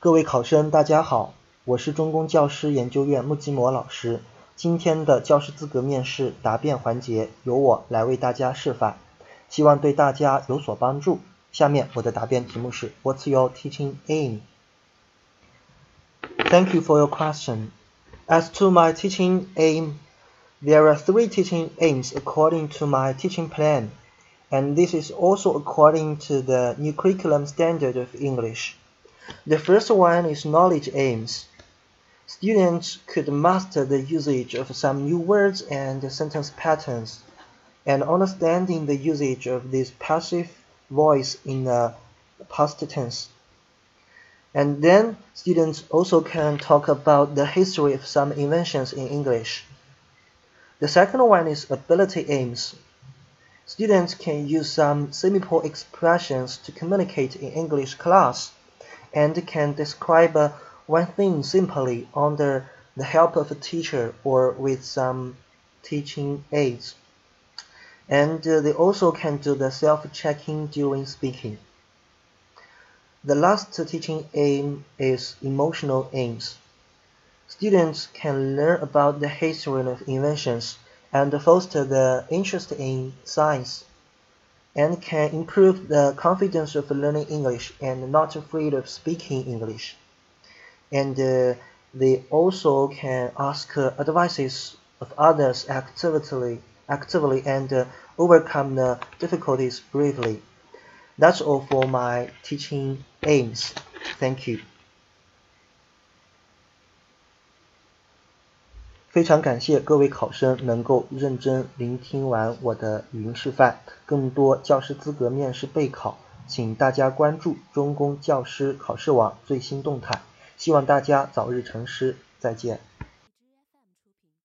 各位考生，大家好，我是中公教师研究院穆基摩老师。今天的教师资格面试答辩环节由我来为大家示范，希望对大家有所帮助。下面我的答辩题目是 What's your teaching aim? Thank you for your question. As to my teaching aim, there are three teaching aims according to my teaching plan, and this is also according to the new curriculum standard of English. The first one is knowledge aims. Students could master the usage of some new words and sentence patterns, and understanding the usage of this passive voice in the past tense. And then students also can talk about the history of some inventions in English. The second one is ability aims. Students can use some simple expressions to communicate in English class and can describe uh, one thing simply under the help of a teacher or with some teaching aids. And uh, they also can do the self-checking during speaking. The last teaching aim is emotional aims. Students can learn about the history of inventions and foster the interest in science and can improve the confidence of learning English and not afraid of speaking English. And uh, they also can ask uh, advices of others actively, actively and uh, overcome the difficulties bravely. That's all for my teaching aims. Thank you. 非常感谢各位考生能够认真聆听完我的语音示范。更多教师资格面试备考，请大家关注中公教师考试网最新动态。希望大家早日成师，再见。